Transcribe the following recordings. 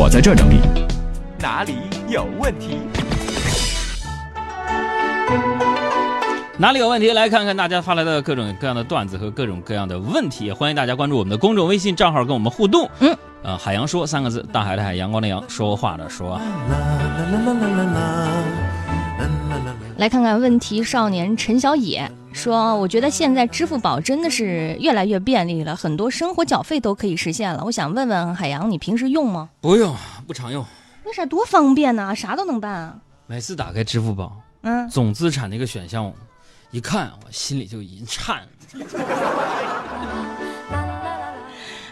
我在这整理。哪里有问题？哪里有问题？来看看大家发来的各种各样的段子和各种各样的问题，欢迎大家关注我们的公众微信账号跟我们互动。嗯，呃，海洋说三个字，大海的海，阳光的阳，说话的说。来看看问题少年陈小野说：“我觉得现在支付宝真的是越来越便利了，很多生活缴费都可以实现了。我想问问海洋，你平时用吗？不用，不常用。为啥多方便呢？啥都能办啊。每次打开支付宝，嗯，总资产那个选项，一看我心里就一颤。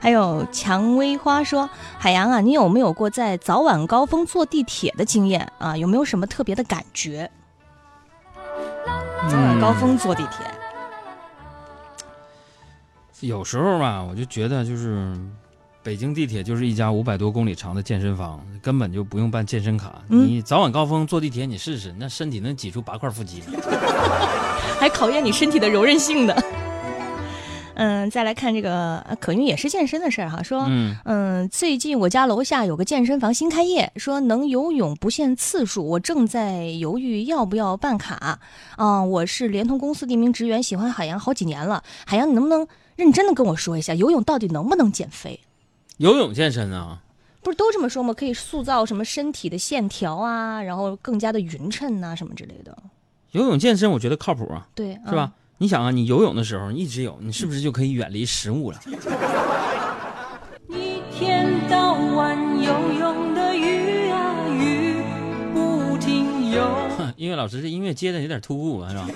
还有蔷薇花说：“海洋啊，你有没有过在早晚高峰坐地铁的经验啊？有没有什么特别的感觉？早晚高峰坐地铁，有时候吧，我就觉得就是北京地铁就是一家五百多公里长的健身房，根本就不用办健身卡。嗯你早晚高峰坐地铁，你试试，那身体能挤出八块腹肌来。还考验你身体的柔韧性的。嗯，再来看这个呃可云也是健身的事儿哈，说嗯，嗯，最近我家楼下有个健身房新开业，说能游泳不限次数，我正在犹豫要不要办卡。啊、我是联通公司的一名职员，喜欢海洋好几年了。海洋，你能不能认真的跟我说一下，游泳到底能不能减肥？游泳健身啊，不是都这么说吗？可以塑造什么身体的线条啊，然后更加的匀称啊、什么之类的。游泳健身我觉得靠谱啊，对，是吧？你想啊，你游泳的时候你一直游，你是不是就可以远离食物了？一天到晚游泳的鱼啊鱼，不停游。哼音乐老师这音乐接的有点突兀啊，是吧？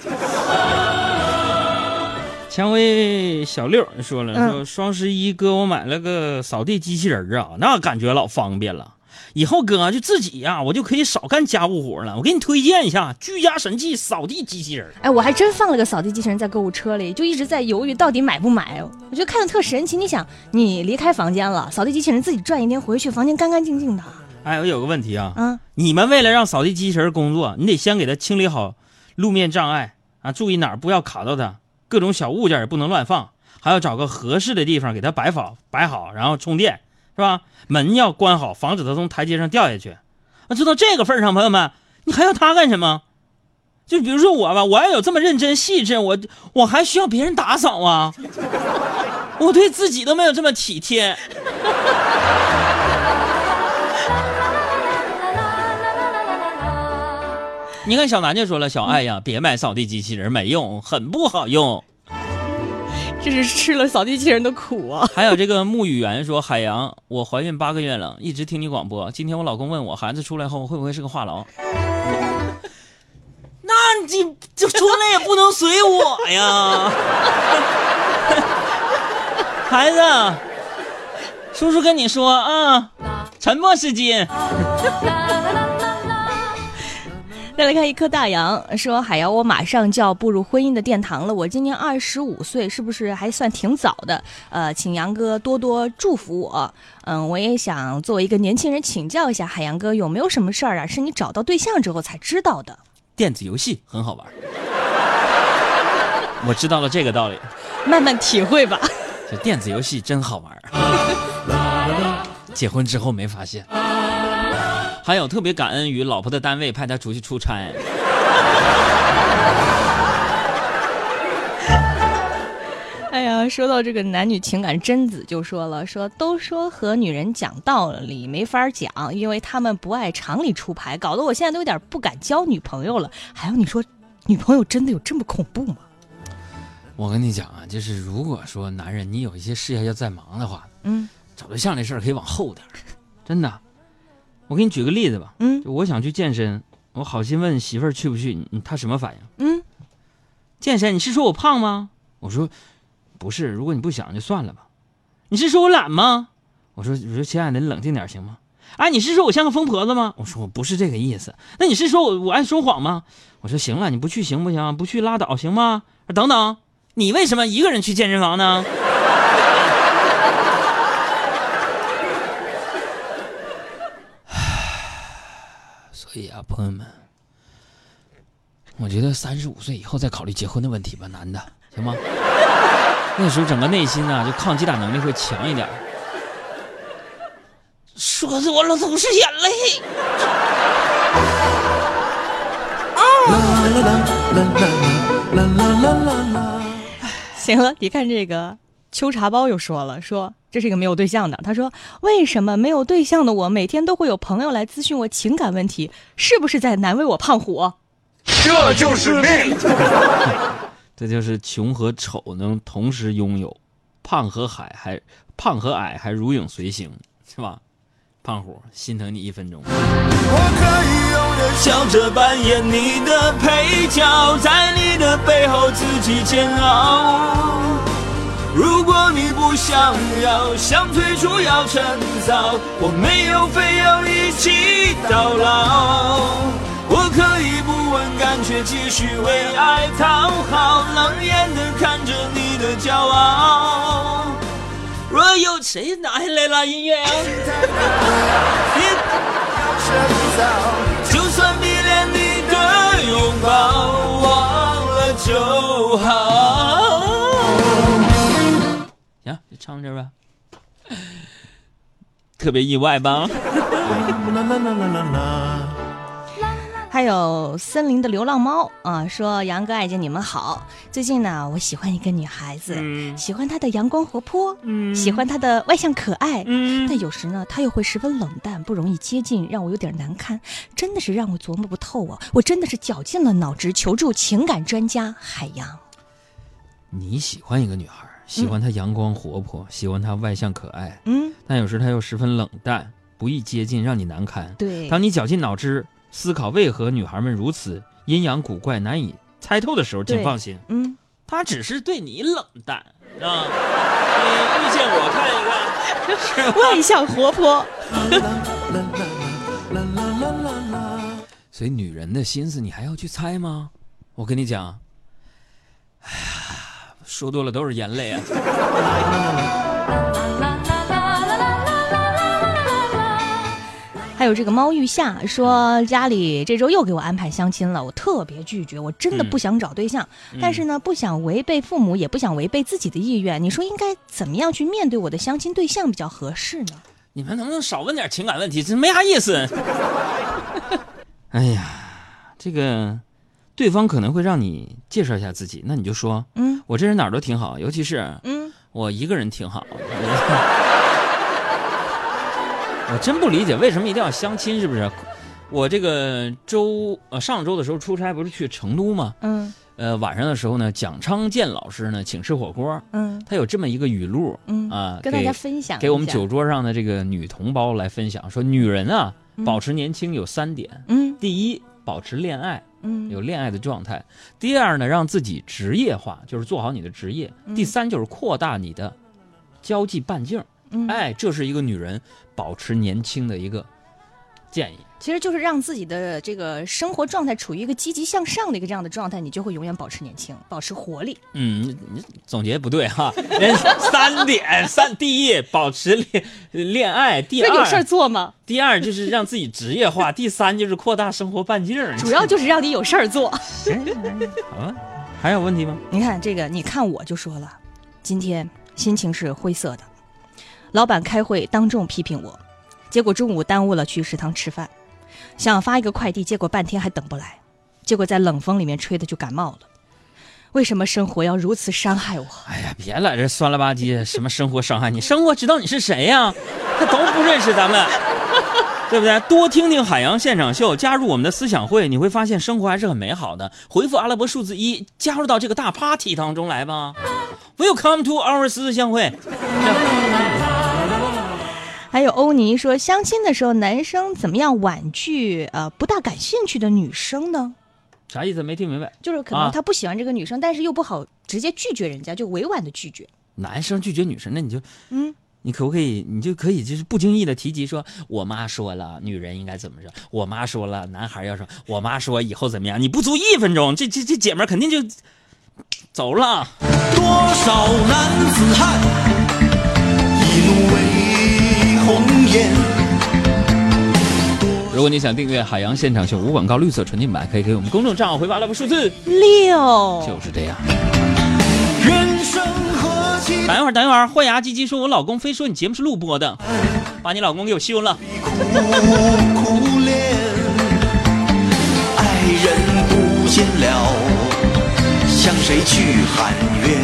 蔷薇小六说了，嗯说双十一哥我买了个扫地机器人啊，那感觉老方便了。以后哥就自己呀、我就可以少干家务活了。我给你推荐一下居家神器扫地机器人。哎，我还真放了个扫地机器人在购物车里，就一直在犹豫到底买不买。我觉得看着特神奇。你想，你离开房间了，扫地机器人自己转一天回去，房间干干净净的。哎，我有个问题啊，嗯，你们为了让扫地机器人工作，你得先给它清理好路面障碍啊，注意哪儿不要卡到它，各种小物件也不能乱放，还要找个合适的地方给它摆好，摆好，然后充电，是吧？门要关好，防止它从台阶上掉下去。啊，做到这个份上，朋友们，你还要它干什么？就比如说我吧，我要有这么认真细致，我我还需要别人打扫啊？我对自己都没有这么体贴。你看小南就说了，小爱呀，别买扫地机器人，没用，很不好用。这是吃了扫地机器人的苦啊！还有这个沐雨园说，海洋，我怀孕八个月了，一直听你广播。今天我老公问我，孩子出来后会不会是个话痨？那你就出来也不能随我 呀，孩子，叔叔跟你说啊，沉默是金。再来看一颗大洋，说海洋，我马上就要步入婚姻的殿堂了。我今年二十五岁，是不是还算挺早的？呃，请杨哥多多祝福我。嗯，我也想作为一个年轻人请教一下海洋哥，有没有什么事儿啊，是你找到对象之后才知道的？电子游戏很好玩，我知道了这个道理。慢慢体会吧。这电子游戏真好玩，结婚之后没发现。还有特别感恩于老婆的单位派他出去出差，哎呀，说到这个男女情感，贞子就说了，说都说和女人讲道理没法讲，因为他们不爱常理出牌，搞得我现在都有点不敢交女朋友了。还有你说，女朋友真的有这么恐怖吗？我跟你讲啊，就是如果说男人你有一些事业要在忙的话，嗯找对象这事儿可以往后点儿，真的。我给你举个例子吧，嗯就我想去健身，我好心问媳妇儿去不去，你她什么反应？嗯，健身？你是说我胖吗？我说不是，如果你不想就算了吧。你是说我懒吗？我说我说亲爱的，你冷静点行吗？哎，你是说我像个疯婆子吗？我说我不是这个意思。那你是说我我爱说谎吗？我说行了，你不去行不行？不去拉倒行吗？等等，你为什么一个人去健身房呢？朋友们，我觉得三十五岁以后再考虑结婚的问题吧，男的行吗？那时候整个内心呢、就抗击打能力会强一点。说的我老总是眼泪。行了，你看这个秋茶包又说了，说这是一个没有对象的。他说：“为什么没有对象的我每天都会有朋友来咨询我情感问题？是不是在难为我胖虎？这就是命。这就是穷和丑能同时拥有，胖和矮还胖和矮还如影随形，是吧？胖虎心疼你一分钟。我可以笑着扮演你的配角，在你的背后自己煎熬。如果你不想要，想退出要趁早，我没有非要一起到老。我可以不问感，觉继续为爱讨好，冷眼的看着你的骄傲。若有谁拿来了音乐啊？唱这吧。特别意外吧？还有森林的流浪猫啊，说杨哥爱姐你们好。最近呢，我喜欢一个女孩子，嗯喜欢她的阳光活泼，嗯喜欢她的外向可爱，嗯但有时呢，她又会十分冷淡，不容易接近，让我有点难堪，真的是让我琢磨不透啊！我真的是绞尽了脑汁求助情感专家海洋。你喜欢一个女孩，喜欢她阳光活泼，喜欢她外向可爱，嗯，但有时她又十分冷淡，不易接近，让你难堪。对，当你绞尽脑汁思考为何女孩们如此阴阳古怪、难以猜透的时候，请放心，嗯，她只是对你冷淡啊。你遇见我看一看，外向活泼，所以女人的心思你还要去猜吗？我跟你讲，哎呀，说多了都是眼泪啊。还有这个猫玉夏说家里这周又给我安排相亲了，我特别拒绝，我真的不想找对象，但是呢不想违背父母，也不想违背自己的意愿。你说应该怎么样去面对我的相亲对象比较合适呢？你们能不能少问点情感问题？这没啥意思。哎呀，这个对方可能会让你介绍一下自己，那你就说嗯。我这人哪儿都挺好，尤其是嗯，我一个人挺好。我真不理解为什么一定要相亲，是不是？我这个周呃上周的时候出差，不是去成都吗？嗯。呃，晚上的时候呢，蒋昌建老师呢请吃火锅，嗯。他有这么一个语录嗯啊，跟大家给分享给我们酒桌上的这个女同胞来分享，说女人啊，嗯。保持年轻有三点：嗯。第一，保持恋爱，嗯。有恋爱的状态；第二呢，让自己职业化，就是做好你的职业；嗯。第三就是扩大你的交际半径。嗯，哎，这是一个女人保持年轻的一个建议。其实就是让自己的这个生活状态处于一个积极向上的一个这样的状态，你就会永远保持年轻，保持活力。嗯，你你总结不对哈，人三点三，第一保持恋恋爱，第二那有事儿做吗？第二就是让自己职业化，第三就是扩大生活半径。主要就是让你有事儿做。好啊，还有问题吗？你看这个，你看我就说了，今天心情是灰色的。老板开会当众批评我，结果中午耽误了去食堂吃饭，想发一个快递，结果半天还等不来，结果在冷风里面吹的就感冒了。为什么生活要如此伤害我？哎呀，别来这酸了吧唧，什么生活伤害你？生活知道你是谁呀？他都不认识咱们，对不对？多听听海洋现场秀，加入我们的思想会，你会发现生活还是很美好的。回复阿拉伯数字一，加入到这个大 party 当中来吧。Welcome to our 思想会。还有欧尼说，相亲的时候男生怎么样婉拒呃不大感兴趣的女生呢？啥意思？没听明白。就是可啊能他不喜欢这个女生，但是又不好直接拒绝人家，就委婉的拒绝。男生拒绝女生，那你就嗯，你可不可以，你就可以就是不经意的提及说，我妈说了，女人应该怎么着？我妈说了，男孩要说，我妈说以后怎么样？你不足一分钟，这这这姐们儿肯定就 走了。多少男子汉，一怒为如果你想订阅海洋现场秀无广告绿色纯净版，可以给我们公众账号回发来个数字，六就是这样。人生何期等一会儿，等一会儿，坏牙唧唧说，我老公非说你节目是录播的，把你老公给我休了。苦苦恋，爱人不见了，向谁去喊冤？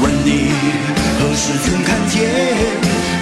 问你何时曾看见，